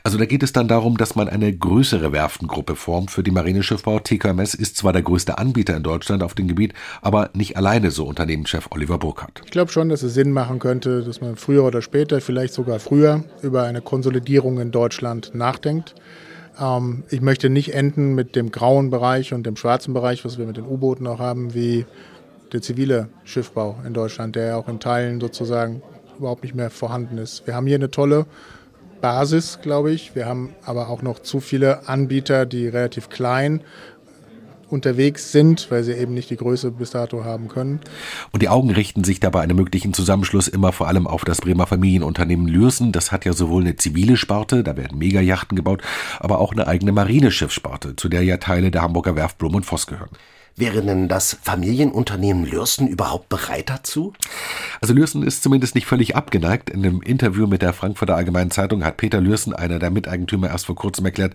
Also da geht es dann darum, dass man eine größere Werftengruppe formt für die Marineschiffbau. TKMS ist zwar der größte Anbieter in Deutschland auf dem Gebiet, aber nicht alleine, so Unternehmenschef Oliver Burkhardt. Ich glaube schon, dass es Sinn machen könnte, dass man früher oder später, vielleicht sogar früher, über eine Konsolidierung in Deutschland nachdenkt. Ähm, ich möchte nicht enden mit dem grauen Bereich und dem schwarzen Bereich, was wir mit den U-Booten auch haben, wie der zivile Schiffbau in Deutschland, der ja auch in Teilen sozusagen überhaupt nicht mehr vorhanden ist. Wir haben hier eine tolle Basis, glaube ich. Wir haben aber auch noch zu viele Anbieter, die relativ klein unterwegs sind, weil sie eben nicht die Größe bis dato haben können. Und die Augen richten sich dabei einem möglichen Zusammenschluss immer vor allem auf das Bremer Familienunternehmen Lürsen. Das hat ja sowohl eine zivile Sparte, da werden Megajachten gebaut, aber auch eine eigene Marineschiffssparte, zu der ja Teile der Hamburger Werft Blum und Voss gehören. Wäre denn das Familienunternehmen Lürsen überhaupt bereit dazu? Also Lürsen ist zumindest nicht völlig abgeneigt. In einem Interview mit der Frankfurter Allgemeinen Zeitung hat Peter Lürsen, einer der Miteigentümer, erst vor kurzem erklärt,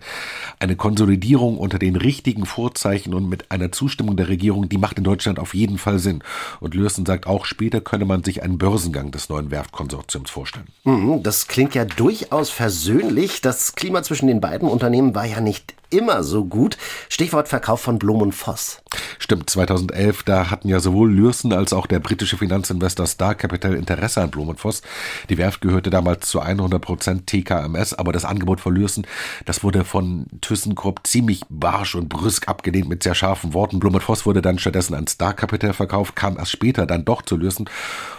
eine Konsolidierung unter den richtigen Vorzeichen und mit einer Zustimmung der Regierung, die macht in Deutschland auf jeden Fall Sinn. Und Lürsen sagt auch, später könne man sich einen Börsengang des neuen Werftkonsortiums vorstellen. Mhm, das klingt ja durchaus versöhnlich. Das Klima zwischen den beiden Unternehmen war ja nicht immer so gut. Stichwort Verkauf von Blum und Voss. Stimmt, 2011, da hatten ja sowohl Lürsen als auch der britische Finanzinvestor Star Capital Interesse an Blum und Voss. Die Werft gehörte damals zu 100 Prozent TKMS, aber das Angebot von Lürsen, das wurde von ThyssenKrupp ziemlich barsch und brüsk abgelehnt mit sehr scharfen Worten. Blum und Voss wurde dann stattdessen an Star Capital verkauft, kam erst später dann doch zu Lürsen.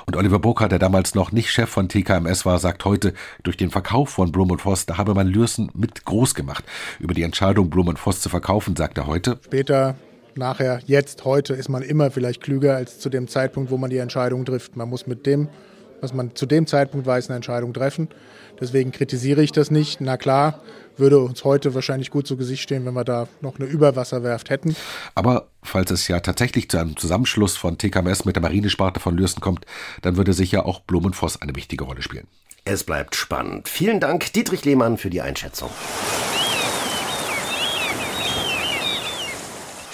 Und Oliver Burkhardt, der damals noch nicht Chef von TKMS war, sagt heute, durch den Verkauf von Blum und Voss, da habe man Lürsen mit groß gemacht. Über die Entscheidung, Blum und Voss zu verkaufen, sagt er heute. Später nachher, jetzt, heute ist man immer vielleicht klüger als zu dem Zeitpunkt, wo man die Entscheidung trifft. Man muss mit dem, was man zu dem Zeitpunkt weiß, eine Entscheidung treffen. Deswegen kritisiere ich das nicht. Na klar, würde uns heute wahrscheinlich gut zu Gesicht stehen, wenn wir da noch eine Überwasserwerft hätten. Aber falls es ja tatsächlich zu einem Zusammenschluss von TKMS mit der Marinesparte von Lürsen kommt, dann würde sicher auch Blumenvoss eine wichtige Rolle spielen. Es bleibt spannend. Vielen Dank, Dietrich Lehmann, für die Einschätzung.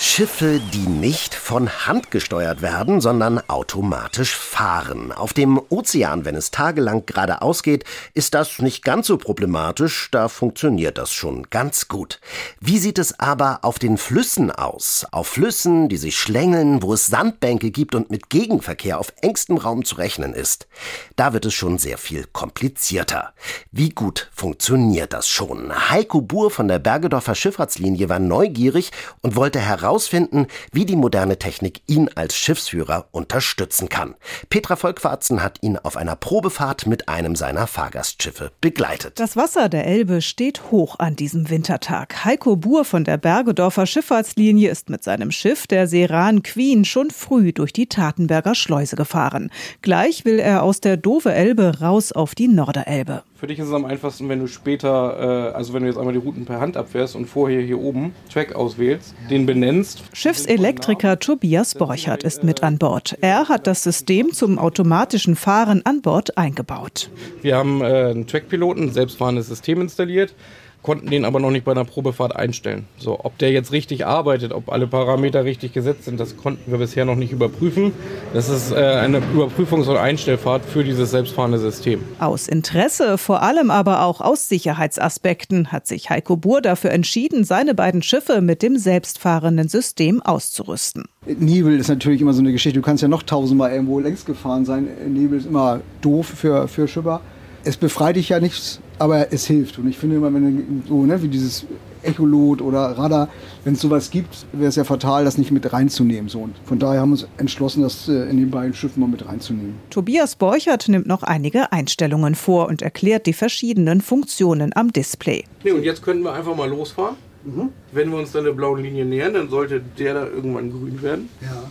Schiffe, die nicht von Hand gesteuert werden, sondern automatisch fahren. Auf dem Ozean, wenn es tagelang geradeaus geht, ist das nicht ganz so problematisch, da funktioniert das schon ganz gut. Wie sieht es aber auf den Flüssen aus? Auf Flüssen, die sich schlängeln, wo es Sandbänke gibt und mit Gegenverkehr auf engstem Raum zu rechnen ist. Da wird es schon sehr viel komplizierter. Wie gut funktioniert das schon? Heiko Buhr von der Bergedorfer Schifffahrtslinie war neugierig und wollte heraus herausfinden, wie die moderne Technik ihn als Schiffsführer unterstützen kann. Petra Volkwarzen hat ihn auf einer Probefahrt mit einem seiner Fahrgastschiffe begleitet. Das Wasser der Elbe steht hoch an diesem Wintertag. Heiko Buhr von der Bergedorfer Schifffahrtslinie ist mit seinem Schiff, der Seran Queen, schon früh durch die Tatenberger Schleuse gefahren. Gleich will er aus der Dove Elbe raus auf die Norderelbe. Für dich ist es am einfachsten, wenn du später, äh, also wenn du jetzt einmal die Routen per Hand abfährst und vorher hier oben Track auswählst, den benennst. Schiffselektriker Tobias Borchert ist mit an Bord. Er hat das System zum automatischen Fahren an Bord eingebaut. Wir haben äh, einen Track-Piloten, ein selbstfahrendes System installiert konnten den aber noch nicht bei einer Probefahrt einstellen. So, ob der jetzt richtig arbeitet, ob alle Parameter richtig gesetzt sind, das konnten wir bisher noch nicht überprüfen. Das ist äh, eine Überprüfungs- und Einstellfahrt für dieses selbstfahrende System. Aus Interesse, vor allem aber auch aus Sicherheitsaspekten, hat sich Heiko Buhr dafür entschieden, seine beiden Schiffe mit dem selbstfahrenden System auszurüsten. Nebel ist natürlich immer so eine Geschichte. Du kannst ja noch tausendmal irgendwo längs gefahren sein. Nebel ist immer doof für, für Schipper. Es befreit dich ja nichts aber es hilft. Und ich finde immer, wenn so, ne, wie dieses Echolot oder Radar, wenn es sowas gibt, wäre es ja fatal, das nicht mit reinzunehmen. So. Und von daher haben wir uns entschlossen, das äh, in den beiden Schiffen mal mit reinzunehmen. Tobias Borchert nimmt noch einige Einstellungen vor und erklärt die verschiedenen Funktionen am Display. Nee, und jetzt können wir einfach mal losfahren. Mhm. Wenn wir uns dann der blauen Linie nähern, dann sollte der da irgendwann grün werden. Ja.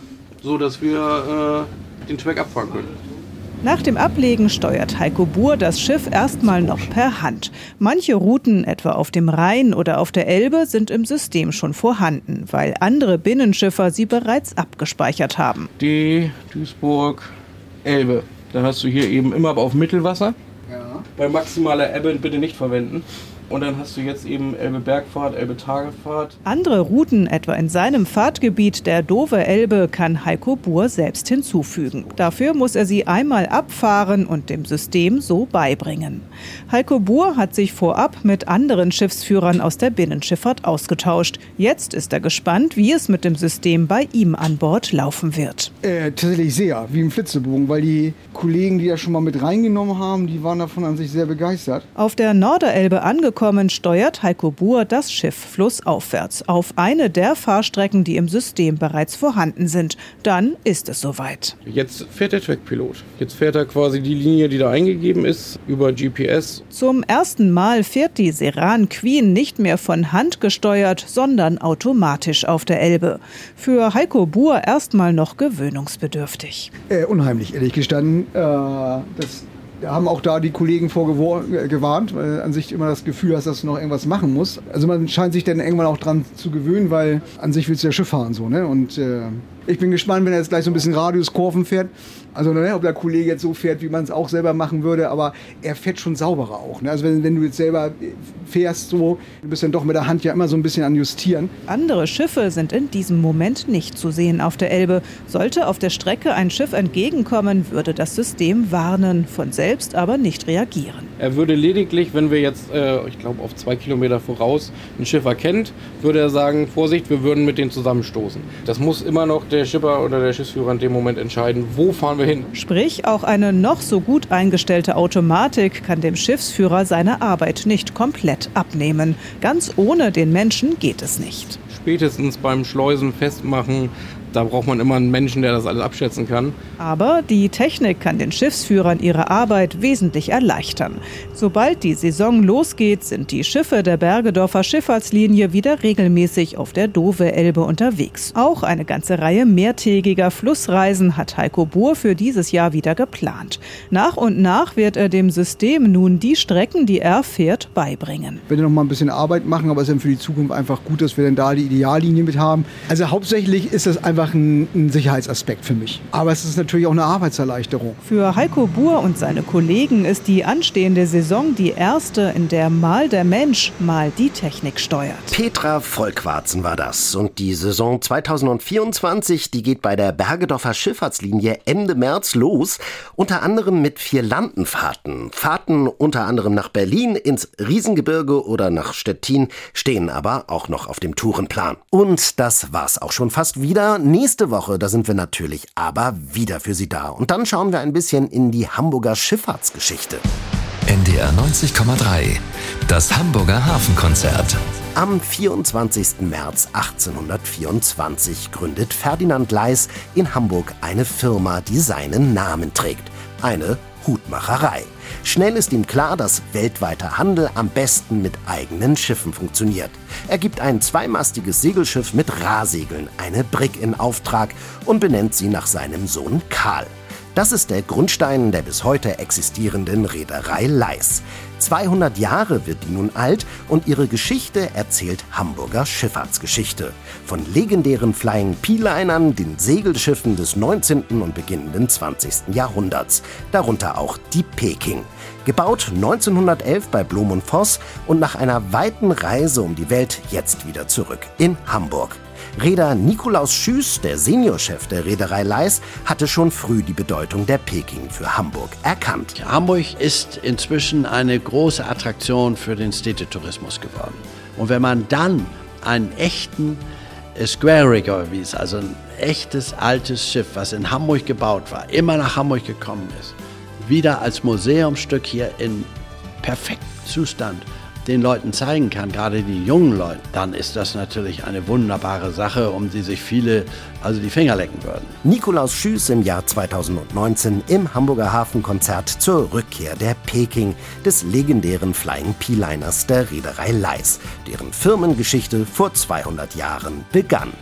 So dass wir äh, den Track abfahren können. Nach dem Ablegen steuert Heiko Buhr das Schiff erstmal noch per Hand. Manche Routen, etwa auf dem Rhein oder auf der Elbe, sind im System schon vorhanden, weil andere Binnenschiffer sie bereits abgespeichert haben. D, Duisburg, Elbe. Da hast du hier eben immer auf Mittelwasser. Ja. Bei maximaler Ebbe bitte nicht verwenden. Und dann hast du jetzt eben Elbe Bergfahrt, Elbe Tagefahrt. Andere Routen, etwa in seinem Fahrtgebiet der Dove Elbe, kann Heiko Buhr selbst hinzufügen. Dafür muss er sie einmal abfahren und dem System so beibringen. Heiko Buhr hat sich vorab mit anderen Schiffsführern aus der Binnenschifffahrt ausgetauscht. Jetzt ist er gespannt, wie es mit dem System bei ihm an Bord laufen wird. Äh, tatsächlich sehr, wie im Flitzebogen, weil die Kollegen, die das schon mal mit reingenommen haben, die waren davon an sich sehr begeistert. Auf der Norderelbe angekommen angekommen, steuert Heiko Buhr das Schiff flussaufwärts auf eine der Fahrstrecken, die im System bereits vorhanden sind. Dann ist es soweit. Jetzt fährt der Trackpilot. Jetzt fährt er quasi die Linie, die da eingegeben ist, über GPS. Zum ersten Mal fährt die Seran Queen nicht mehr von Hand gesteuert, sondern automatisch auf der Elbe. Für Heiko Buhr erstmal noch gewöhnungsbedürftig. Äh, unheimlich, ehrlich gestanden. Äh, das haben auch da die Kollegen vorgewarnt, weil an sich immer das Gefühl hast, dass du noch irgendwas machen musst. Also man scheint sich dann irgendwann auch dran zu gewöhnen, weil an sich willst du ja Schiff fahren so, ne? Und äh, ich bin gespannt, wenn er jetzt gleich so ein bisschen Radiuskurven fährt. Also, ne, ob der Kollege jetzt so fährt, wie man es auch selber machen würde, aber er fährt schon sauberer auch. Ne? Also, wenn, wenn du jetzt selber fährst, so, du bist dann doch mit der Hand ja immer so ein bisschen an Justieren. Andere Schiffe sind in diesem Moment nicht zu sehen auf der Elbe. Sollte auf der Strecke ein Schiff entgegenkommen, würde das System warnen, von selbst aber nicht reagieren. Er würde lediglich, wenn wir jetzt, äh, ich glaube, auf zwei Kilometer voraus ein Schiff erkennt, würde er sagen: Vorsicht, wir würden mit denen zusammenstoßen. Das muss immer noch der Schipper oder der Schiffsführer in dem Moment entscheiden, wo fahren wir hin. Sprich, auch eine noch so gut eingestellte Automatik kann dem Schiffsführer seine Arbeit nicht komplett abnehmen. Ganz ohne den Menschen geht es nicht. Spätestens beim Schleusen festmachen, da braucht man immer einen Menschen, der das alles abschätzen kann. Aber die Technik kann den Schiffsführern ihre Arbeit wesentlich erleichtern. Sobald die Saison losgeht, sind die Schiffe der Bergedorfer Schifffahrtslinie wieder regelmäßig auf der Dove-Elbe unterwegs. Auch eine ganze Reihe mehrtägiger Flussreisen hat Heiko Buhr für dieses Jahr wieder geplant. Nach und nach wird er dem System nun die Strecken, die er fährt, beibringen. Wir werden noch mal ein bisschen Arbeit machen, aber es ist dann für die Zukunft einfach gut, dass wir dann da die Ideallinie mit haben. Also hauptsächlich ist das einfach einfach ein, ein Sicherheitsaspekt für mich. Aber es ist natürlich auch eine Arbeitserleichterung. Für Heiko Buhr und seine Kollegen ist die anstehende Saison die erste, in der mal der Mensch, mal die Technik steuert. Petra Volkwarzen war das. Und die Saison 2024, die geht bei der Bergedorfer Schifffahrtslinie Ende März los. Unter anderem mit vier Landenfahrten. Fahrten unter anderem nach Berlin, ins Riesengebirge oder nach Stettin stehen aber auch noch auf dem Tourenplan. Und das war's auch schon fast wieder. Nächste Woche, da sind wir natürlich aber wieder für Sie da. Und dann schauen wir ein bisschen in die Hamburger Schifffahrtsgeschichte. NDR 90,3. Das Hamburger Hafenkonzert. Am 24. März 1824 gründet Ferdinand Leis in Hamburg eine Firma, die seinen Namen trägt. Eine Hutmacherei. Schnell ist ihm klar, dass weltweiter Handel am besten mit eigenen Schiffen funktioniert. Er gibt ein zweimastiges Segelschiff mit Rahsegeln, eine Brick in Auftrag und benennt sie nach seinem Sohn Karl. Das ist der Grundstein der bis heute existierenden Reederei Leis. 200 Jahre wird die nun alt und ihre Geschichte erzählt Hamburger Schifffahrtsgeschichte. Von legendären Flying P-Linern, den Segelschiffen des 19. und beginnenden 20. Jahrhunderts, darunter auch die Peking. Gebaut 1911 bei Blom und Voss und nach einer weiten Reise um die Welt jetzt wieder zurück in Hamburg. Reeder Nikolaus Schüß, der Seniorchef der Reederei Leis, hatte schon früh die Bedeutung der Peking für Hamburg erkannt. Hamburg ist inzwischen eine große Attraktion für den Städtetourismus geworden. Und wenn man dann einen echten Square Rigger, wie es also ein echtes altes Schiff, was in Hamburg gebaut war, immer nach Hamburg gekommen ist, wieder als Museumsstück hier in perfektem Zustand den Leuten zeigen kann, gerade die jungen Leute, dann ist das natürlich eine wunderbare Sache, um die sich viele also die Finger lecken würden. Nikolaus Schüß im Jahr 2019 im Hamburger Hafenkonzert zur Rückkehr der Peking, des legendären Flying P-Liners der Reederei Leis, deren Firmengeschichte vor 200 Jahren begann.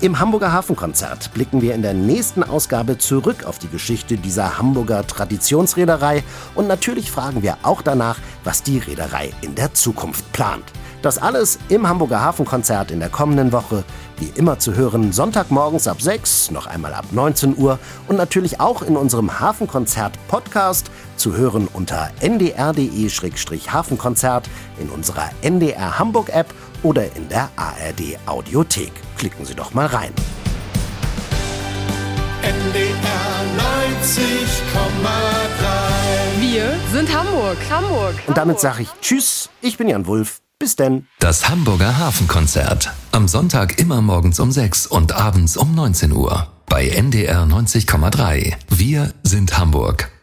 Im Hamburger Hafenkonzert blicken wir in der nächsten Ausgabe zurück auf die Geschichte dieser Hamburger Traditionsreederei und natürlich fragen wir auch danach, was die Reederei in der Zukunft plant. Das alles im Hamburger Hafenkonzert in der kommenden Woche. Wie immer zu hören, Sonntagmorgens ab 6, noch einmal ab 19 Uhr und natürlich auch in unserem Hafenkonzert-Podcast zu hören unter ndr.de-hafenkonzert, in unserer NDR Hamburg-App oder in der ARD Audiothek. Klicken Sie doch mal rein. NDR 90,3 Wir sind Hamburg. Hamburg. Und damit sage ich Tschüss, ich bin Jan Wulff. Bis denn. Das Hamburger Hafenkonzert. Am Sonntag immer morgens um 6 und abends um 19 Uhr. Bei NDR 90,3. Wir sind Hamburg.